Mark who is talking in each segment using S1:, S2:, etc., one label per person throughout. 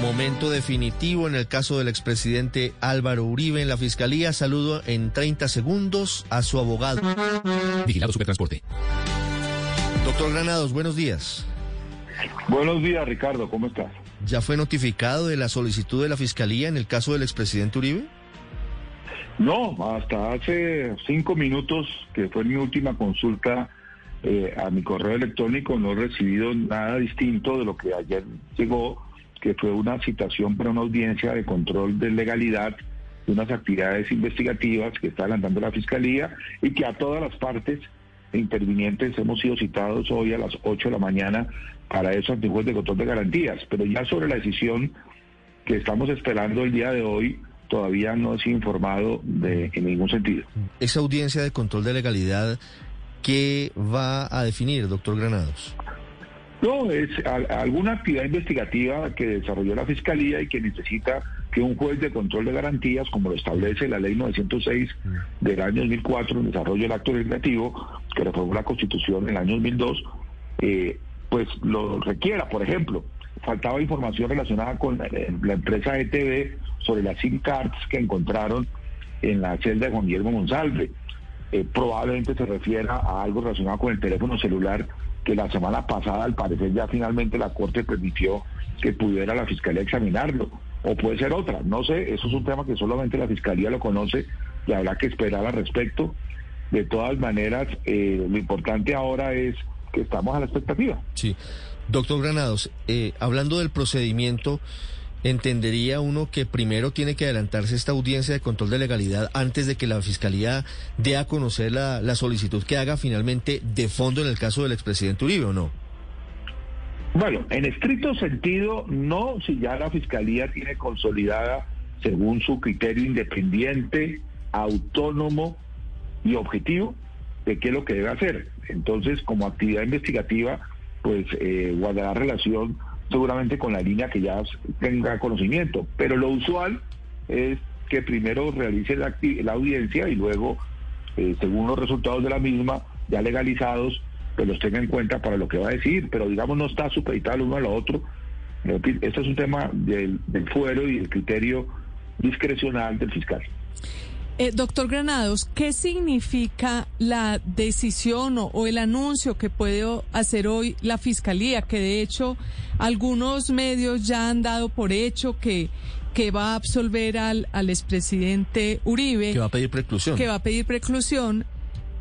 S1: Momento definitivo en el caso del expresidente Álvaro Uribe en la fiscalía. Saludo en 30 segundos a su abogado.
S2: Vigilado Supertransporte.
S1: Doctor Granados, buenos días.
S3: Buenos días, Ricardo, ¿cómo estás?
S1: ¿Ya fue notificado de la solicitud de la Fiscalía en el caso del expresidente Uribe?
S3: No, hasta hace cinco minutos, que fue mi última consulta eh, a mi correo electrónico, no he recibido nada distinto de lo que ayer llegó, que fue una citación para una audiencia de control de legalidad de unas actividades investigativas que está adelantando la Fiscalía y que a todas las partes intervinientes hemos sido citados hoy a las 8 de la mañana para eso ante juez de control de garantías. Pero ya sobre la decisión que estamos esperando el día de hoy, todavía no ha sido informado de, en ningún sentido.
S1: Esa audiencia de control de legalidad, ¿qué va a definir, doctor Granados?
S3: No, es alguna actividad investigativa que desarrolló la Fiscalía y que necesita que un juez de control de garantías, como lo establece la ley 906 del año 2004, en desarrollo del acto legislativo, que reformó la Constitución en el año 2002, eh, pues lo requiera. Por ejemplo, faltaba información relacionada con la, empresa ETV sobre las SIM cards que encontraron en la celda de Juan Guillermo Monsalve. Eh, probablemente se refiera a algo relacionado con el teléfono celular que la semana pasada, al parecer, ya finalmente la Corte permitió que pudiera la Fiscalía examinarlo. O puede ser otra, no sé, eso es un tema que solamente la Fiscalía lo conoce y habrá que esperar al respecto. De todas maneras, eh, lo importante ahora es que estamos a la expectativa.
S1: Sí. Doctor Granados, eh, hablando del procedimiento, entendería uno que primero tiene que adelantarse esta audiencia de control de legalidad antes de que la Fiscalía dé a conocer la, la solicitud que haga finalmente de fondo en el caso del expresidente Uribe, ¿o no?
S3: Bueno, en estricto sentido, no si ya la Fiscalía tiene consolidada, según su criterio independiente, autónomo y objetivo, de qué es lo que debe hacer. Entonces, como actividad investigativa, pues eh, guardará relación seguramente con la línea que ya tenga conocimiento. Pero lo usual es que primero realice la, audiencia y luego, eh, según los resultados de la misma, ya legalizados, pues los tenga en cuenta para lo que va a decir. Pero digamos, no está supeditado el uno a lo otro. Este es un tema del, del fuero y el criterio discrecional del fiscal.
S4: Eh, doctor Granados, ¿qué significa la decisión o, el anuncio que puede hacer hoy la Fiscalía? Que de hecho algunos medios ya han dado por hecho que, que va a absolver al, al expresidente Uribe.
S1: Que va a pedir preclusión.
S4: Que va a pedir preclusión.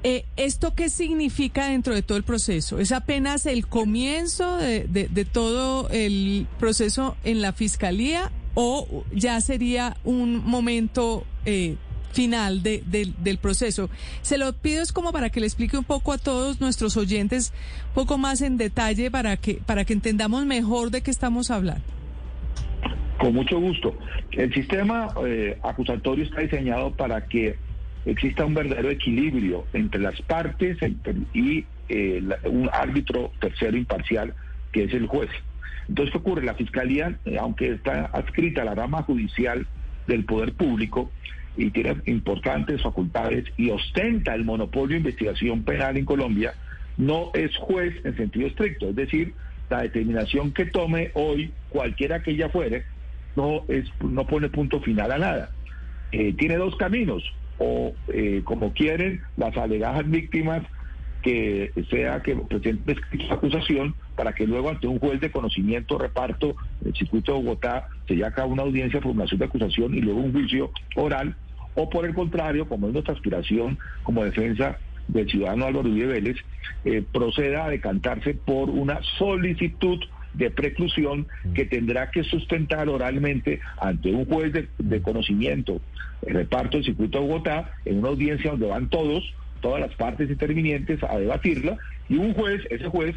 S4: Eh, ¿Esto qué significa dentro de todo el proceso? ¿Es apenas el comienzo de, de todo el proceso en la Fiscalía o ya sería un momento... Eh, final de, del proceso. Se lo pido es como para que le explique un poco a todos nuestros oyentes, un poco más en detalle para que, para que entendamos mejor de qué estamos hablando.
S3: Con mucho gusto. El sistema eh, acusatorio está diseñado para que exista un verdadero equilibrio entre las partes y eh, un árbitro tercero imparcial que es el juez. Entonces, ¿qué ocurre? La Fiscalía, eh, aunque está adscrita a la rama judicial del Poder Público, y tiene importantes facultades y ostenta el monopolio de investigación penal en Colombia, no es juez en sentido estricto. Es decir, la determinación que tome hoy, cualquiera que ella fuere, no, es, no pone punto final a nada. Eh, tiene dos caminos, o eh, como quieren las alegadas víctimas, que sea que presente acusación para que luego ante un juez de conocimiento reparto en el circuito de Bogotá se lleve a cabo una audiencia de formulación de acusación y luego un juicio oral o por el contrario, como es nuestra aspiración como defensa del ciudadano Álvaro Uribe Vélez, eh, proceda a decantarse por una solicitud de preclusión que tendrá que sustentar oralmente ante un juez de, conocimiento, el reparto del circuito de Bogotá, en una audiencia donde van todos, todas las partes intervinientes a debatirla, y un juez, ese juez,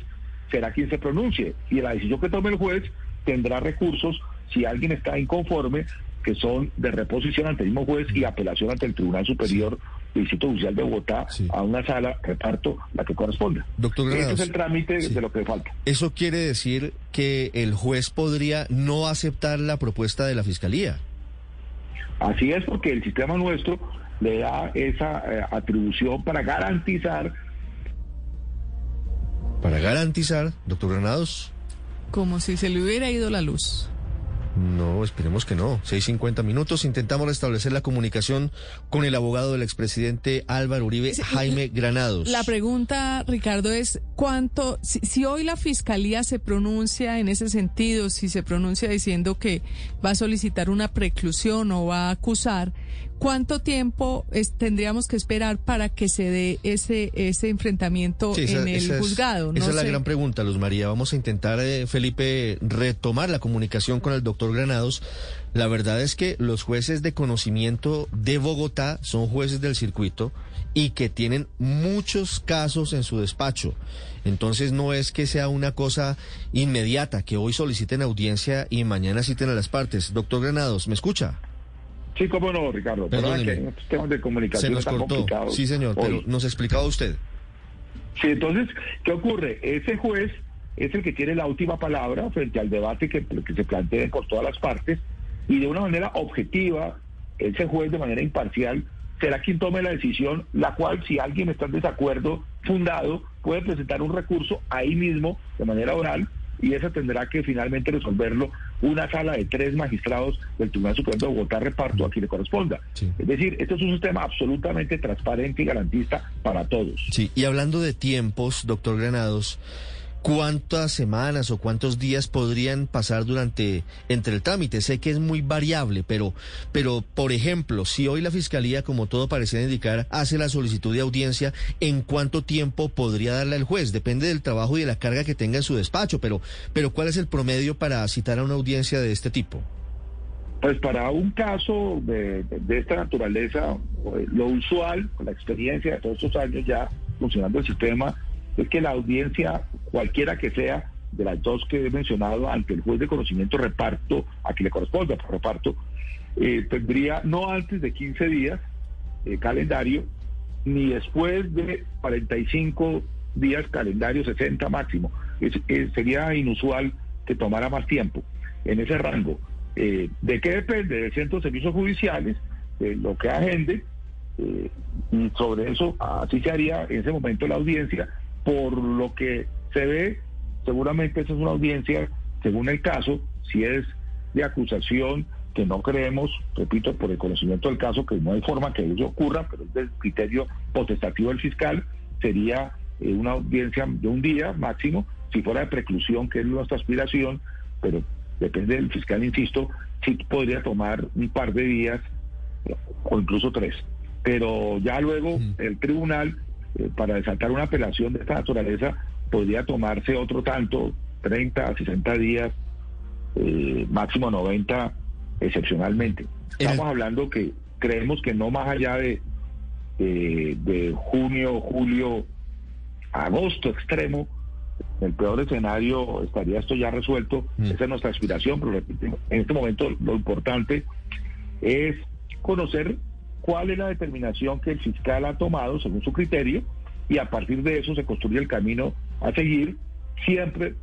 S3: será quien se pronuncie. Y la decisión que tome el juez tendrá recursos si alguien está inconforme, que son de reposición ante el mismo juez y apelación ante el Tribunal Superior del Distrito Judicial de Bogotá
S1: Sí.
S3: a una sala, reparto, la que corresponda.
S1: Doctor
S3: Ese
S1: Granados,
S3: es el trámite
S1: sí.
S3: de lo que falta.
S1: Eso quiere decir que el juez podría no aceptar la propuesta de la fiscalía.
S3: Así es porque el sistema nuestro le da esa eh, atribución para garantizar
S1: Para garantizar, doctor Granados.
S4: Como si se le hubiera ido la luz.
S1: No, esperemos que no. 6.50 minutos. Intentamos restablecer la comunicación con el abogado del expresidente Álvaro Uribe, Jaime Granados.
S4: La pregunta, Ricardo, es cuánto, si, si hoy la fiscalía se pronuncia en ese sentido, si se pronuncia diciendo que va a solicitar una preclusión o va a acusar, ¿cuánto tiempo es- tendríamos que esperar para que se dé ese ese enfrentamiento
S1: Sí, esa-
S4: en el
S1: esa es-
S4: juzgado?
S1: Esa
S4: No
S1: es la gran pregunta, Luz María. Vamos a intentar, eh, Felipe, retomar la comunicación con el doctor Granados. La verdad es que los jueces de conocimiento de Bogotá son jueces del circuito y que tienen muchos casos en su despacho. Entonces no es que sea una cosa inmediata, que hoy soliciten audiencia y mañana citen a las partes. Doctor Granados, ¿me escucha?
S3: Sí, cómo no, Ricardo.
S1: Perdóneme.
S3: que hay estos temas de
S1: Se
S3: comunicación
S1: nos
S3: tan
S1: cortó.
S3: complicados
S1: Sí, señor,
S3: hoy.
S1: pero nos explicaba usted.
S3: Sí, entonces, ¿qué ocurre? Ese juez es el que tiene la última palabra frente al debate que, que se plantea por todas las partes y de una manera objetiva, ese juez de manera imparcial será quien tome la decisión, la cual si alguien está en desacuerdo fundado, puede presentar un recurso ahí mismo de manera oral y esa tendrá que finalmente resolverlo una sala de tres magistrados del Tribunal Supremo de Bogotá reparto a quien le corresponda.
S1: Sí.
S3: Es decir, esto es un sistema absolutamente transparente y garantista para todos.
S1: Sí, y hablando de tiempos, doctor Granados, ¿cuántas semanas o cuántos días podrían pasar durante entre el trámite? Sé que es muy variable, pero, pero por ejemplo, si hoy la fiscalía, como todo parece indicar, hace la solicitud de audiencia, ¿en cuánto tiempo podría darle al juez? Depende del trabajo y de la carga que tenga en su despacho, pero, pero ¿cuál es el promedio para citar a una audiencia de este tipo?
S3: Pues para un caso de, de- de esta naturaleza, eh, lo usual, con la experiencia de todos estos años ya funcionando el sistema, es que la audiencia, cualquiera que sea, de las dos que he mencionado, ante el juez de conocimiento reparto, a quien le corresponda por reparto, eh, tendría no antes de 15 días calendario, ni después de 45 días calendario, 60 máximo. Es- es- sería inusual que tomara más tiempo en ese rango. Eh, ¿De qué depende? Del Centro de Servicios Judiciales, de lo que agende, eh, sobre eso así se haría en ese momento la audiencia. Por lo que se ve, seguramente esa es una audiencia, según el caso, si es de acusación, que no creemos, repito, por el conocimiento del caso, que no hay forma que eso ocurra, pero es del criterio potestativo del fiscal, sería eh, una audiencia de un día máximo, si fuera de preclusión, que es nuestra aspiración, pero depende del fiscal, insisto, sí podría tomar un par de días o incluso tres. Pero ya luego el tribunal, eh, para desatar una apelación de esta naturaleza, podría tomarse otro tanto, 30, 60 días, eh, máximo 90 excepcionalmente. Estamos hablando que creemos que no más allá de, de, de junio, julio, agosto extremo, en el peor escenario estaría esto ya resuelto.
S1: Mm.
S3: Esa es nuestra aspiración, pero en este momento lo importante es conocer cuál es la determinación que el fiscal ha tomado según su criterio y a partir de eso se construye el camino a seguir, siempre,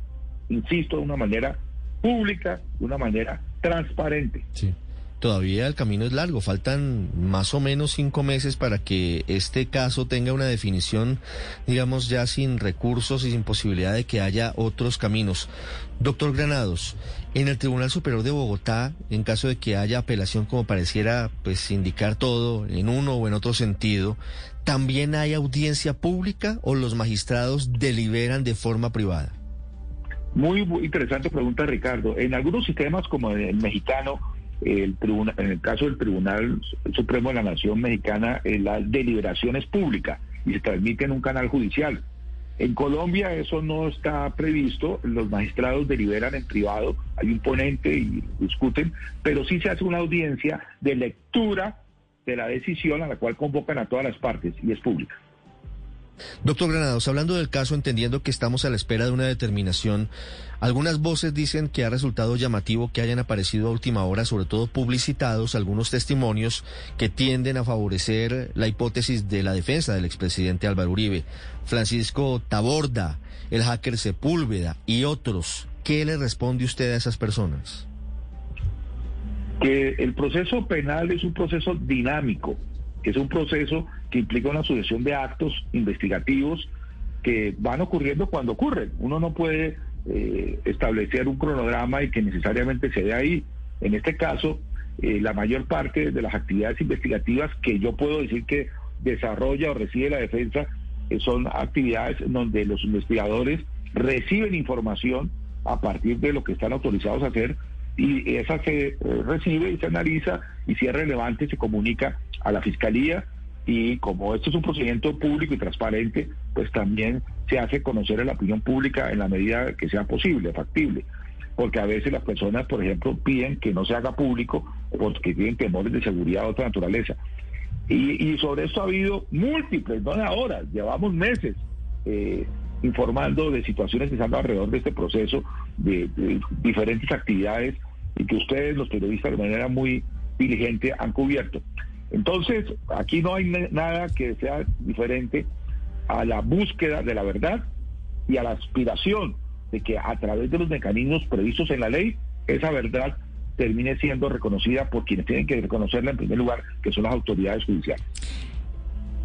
S3: insisto, de una manera pública, de una manera transparente.
S1: Sí. Todavía el camino es largo, faltan más o menos cinco meses para que este caso tenga una definición, digamos, ya sin recursos y sin posibilidad de que haya otros caminos. Doctor Granados, en el Tribunal Superior de Bogotá, en caso de que haya apelación, como pareciera pues indicar todo en uno o en otro sentido, ¿también hay audiencia pública o los magistrados deliberan de forma privada?
S3: Muy, muy interesante pregunta, Ricardo. En algunos sistemas, como el mexicano, el tribuna- en el caso del Tribunal Supremo de la Nación Mexicana, eh, la deliberación es pública y se transmite en un canal judicial. En Colombia eso no está previsto, los magistrados deliberan en privado, hay un ponente y discuten, pero sí se hace una audiencia de lectura de la decisión a la cual convocan a todas las partes y es pública.
S1: Doctor Granados, hablando del caso, entendiendo que estamos a la espera de una determinación, algunas voces dicen que ha resultado llamativo que hayan aparecido a última hora, sobre todo publicitados, algunos testimonios que tienden a favorecer la hipótesis de la defensa del expresidente Álvaro Uribe. Francisco Taborda, el hacker Sepúlveda y otros. ¿Qué le responde usted a esas personas?
S3: Que el proceso penal es un proceso dinámico, es un proceso que implica una sucesión de actos investigativos que van ocurriendo cuando ocurren. Uno no puede eh, establecer un cronograma y que necesariamente se dé ahí. En este caso, eh, la mayor parte de las actividades investigativas que yo puedo decir que desarrolla o recibe la defensa eh, son actividades donde los investigadores reciben información a partir de lo que están autorizados a hacer y esa se recibe y se analiza y si es relevante se comunica a la fiscalía y como esto es un procedimiento público y transparente, pues también se hace conocer a la opinión pública en la medida que sea posible, factible. Porque a veces las personas, por ejemplo, piden que no se haga público porque tienen temores de seguridad de otra naturaleza. Y, sobre esto ha habido múltiples, no de ahora, llevamos meses eh, informando de situaciones que están alrededor de este proceso, de, de diferentes actividades y que ustedes, los periodistas, de manera muy diligente han cubierto. Entonces, aquí no hay nada que sea diferente a la búsqueda de la verdad y a la aspiración de que a través de los mecanismos previstos en la ley, esa verdad termine siendo reconocida por quienes tienen que reconocerla en primer lugar, que son las autoridades judiciales.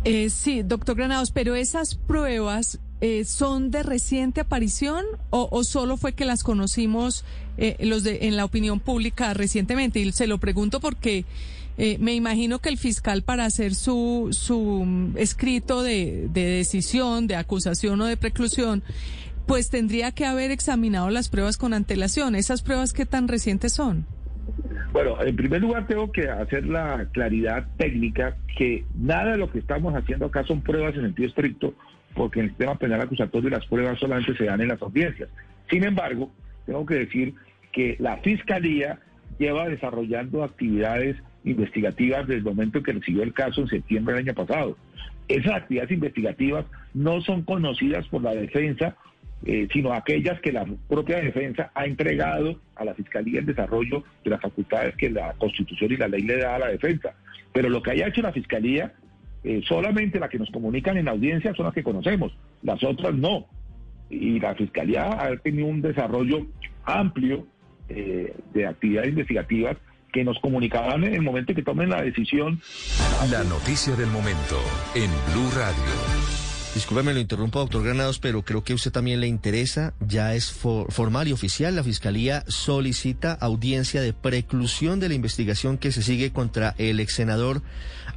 S4: Eh, sí, doctor Granados, pero esas pruebas eh, son de reciente aparición o, solo fue que las conocimos eh, los de, en la opinión pública recientemente? Y se lo pregunto porque eh, me imagino que el fiscal para hacer su, su mm, escrito de, de decisión, de acusación o de preclusión, pues tendría que haber examinado las pruebas con antelación. ¿Esas pruebas qué tan recientes son?
S3: Bueno, en primer lugar tengo que hacer la claridad técnica que nada de lo que estamos haciendo acá son pruebas en sentido estricto, porque en el sistema penal acusatorio las pruebas solamente se dan en las audiencias. Sin embargo, tengo que decir que la Fiscalía lleva desarrollando actividades investigativas desde el momento que recibió el caso en septiembre del año pasado. Esas actividades investigativas no son conocidas por la defensa, eh, sino aquellas que la propia defensa ha entregado a la Fiscalía en desarrollo de las facultades que la Constitución y la ley le da a la defensa. Pero lo que haya hecho la Fiscalía, eh, solamente las que nos comunican en audiencia son las que conocemos, las otras no. Y la Fiscalía ha tenido un desarrollo amplio eh, de actividades investigativas que nos comunicarán en el momento que tomen la decisión.
S5: La noticia del momento en Blue Radio.
S1: Discúlpeme, lo interrumpo, doctor Granados, pero creo que a usted también le interesa. Ya es formal y oficial. La Fiscalía solicita audiencia de preclusión de la investigación que se sigue contra el ex senador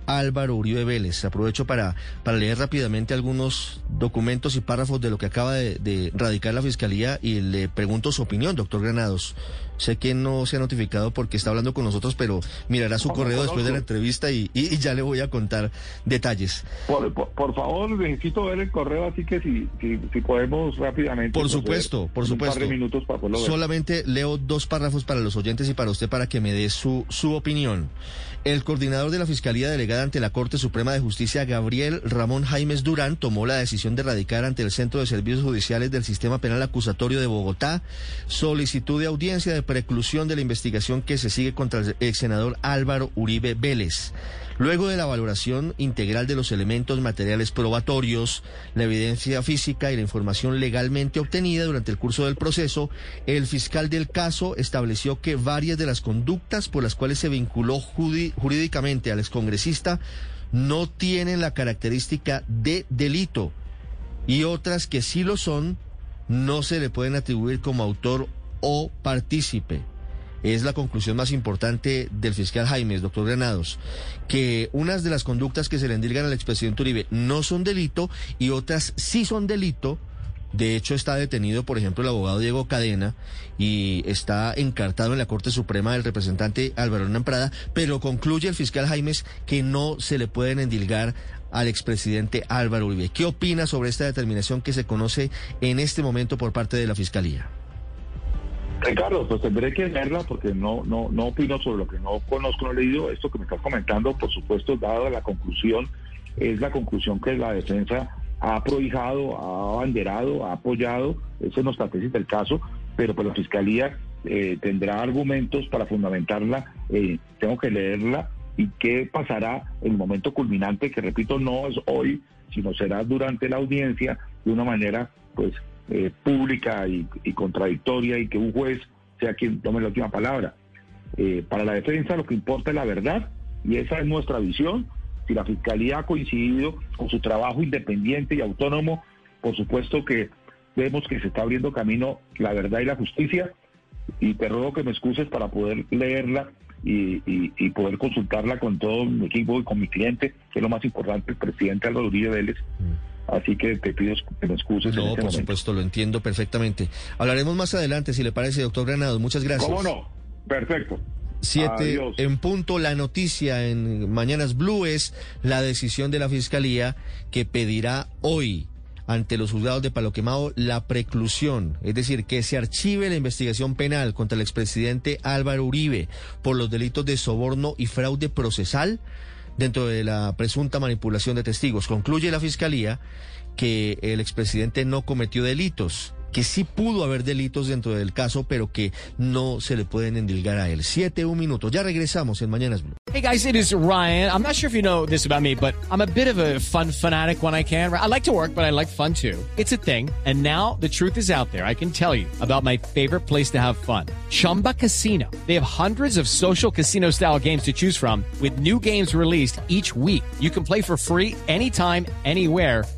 S1: Álvaro Uribe Vélez. Aprovecho para, para leer rápidamente algunos documentos y párrafos de lo que acaba de, de radicar la Fiscalía y le pregunto su opinión, doctor Granados. Sé que no se ha notificado porque está hablando con nosotros, pero mirará su correo después de la entrevista y, ya le voy a contar detalles.
S3: Por, favor, necesito ver el correo, así que si, si, podemos rápidamente.
S1: Por supuesto, por supuesto.
S3: minutos para
S1: Solamente leo dos párrafos para los oyentes y para usted para que me dé su, su opinión. El coordinador de la Fiscalía Delegada ante la Corte Suprema de Justicia, Gabriel Ramón Jaimes Durán, tomó la decisión de radicar ante el Centro de Servicios Judiciales del Sistema Penal Acusatorio de Bogotá solicitud de audiencia de preclusión de la investigación que se sigue contra el ex senador Álvaro Uribe Vélez. Luego de la valoración integral de los elementos materiales probatorios, la evidencia física y la información legalmente obtenida durante el curso del proceso, el fiscal del caso estableció que varias de las conductas por las cuales se vinculó jurídicamente al excongresista no tienen la característica de delito y otras que sí lo son no se le pueden atribuir como autor o partícipe es la conclusión más importante del fiscal Jaime, doctor Granados, que unas de las conductas que se le endilgan al expresidente Uribe no son delito y otras sí son delito. De hecho, está detenido, por ejemplo, el abogado Diego Cadena y está encartado en la Corte Suprema del representante Álvaro Prada, pero concluye el fiscal Jaimes que no se le pueden endilgar al expresidente Álvaro Uribe. ¿Qué opina sobre esta determinación que se conoce en este momento por parte de la Fiscalía?
S3: Ricardo, pues tendré que verla porque no, no, no opino sobre lo que no conozco, no he leído. Esto que me estás comentando, por supuesto, dado la conclusión, es la conclusión que la defensa ha prohijado, ha abanderado, ha apoyado, esa es nuestra tesis del caso, pero pues la Fiscalía eh, tendrá argumentos para fundamentarla, eh, tengo que leerla y qué pasará en el momento culminante, que repito, no es hoy, sino será durante la audiencia de una manera pues eh, pública y, y, contradictoria y que un juez sea quien tome la última palabra. para la defensa lo que importa es la verdad y esa es nuestra visión. Si la Fiscalía ha coincidido con su trabajo independiente y autónomo, por supuesto que vemos que se está abriendo camino la verdad y la justicia y te ruego que me excuses para poder leerla y, poder consultarla con todo mi equipo y con mi cliente, que es lo más importante, el presidente Álvaro Uribe Vélez. Mm. Así que te pido que me excuses.
S1: No,
S3: este
S1: por supuesto, lo entiendo perfectamente. Hablaremos más adelante, si le parece, doctor Granados. Muchas gracias.
S3: ¿Cómo no? Perfecto.
S1: Siete en punto. La noticia en Mañanas Blue es la decisión de la Fiscalía que pedirá hoy ante los juzgados de Palo Quemado la preclusión, es decir, que se archive la investigación penal contra el expresidente Álvaro Uribe por los delitos de soborno y fraude procesal dentro de la presunta manipulación de testigos. Concluye la Fiscalía que el expresidente no cometió delitos que sí pudo haber delitos dentro del caso, pero que no se le pueden endilgar a él. Siete, un minuto. Ya regresamos en Mañanas Blue.
S6: Hey guys, it is Ryan. I'm not sure if you know this about me, but I'm a bit of a fun fanatic when I can. I like to work, but I like fun too. It's a thing. And now the truth is out there. I can tell you about my favorite place to have fun. Chumba Casino. They have hundreds of social casino style games to choose from with new games released each week. You can play for free anytime, anywhere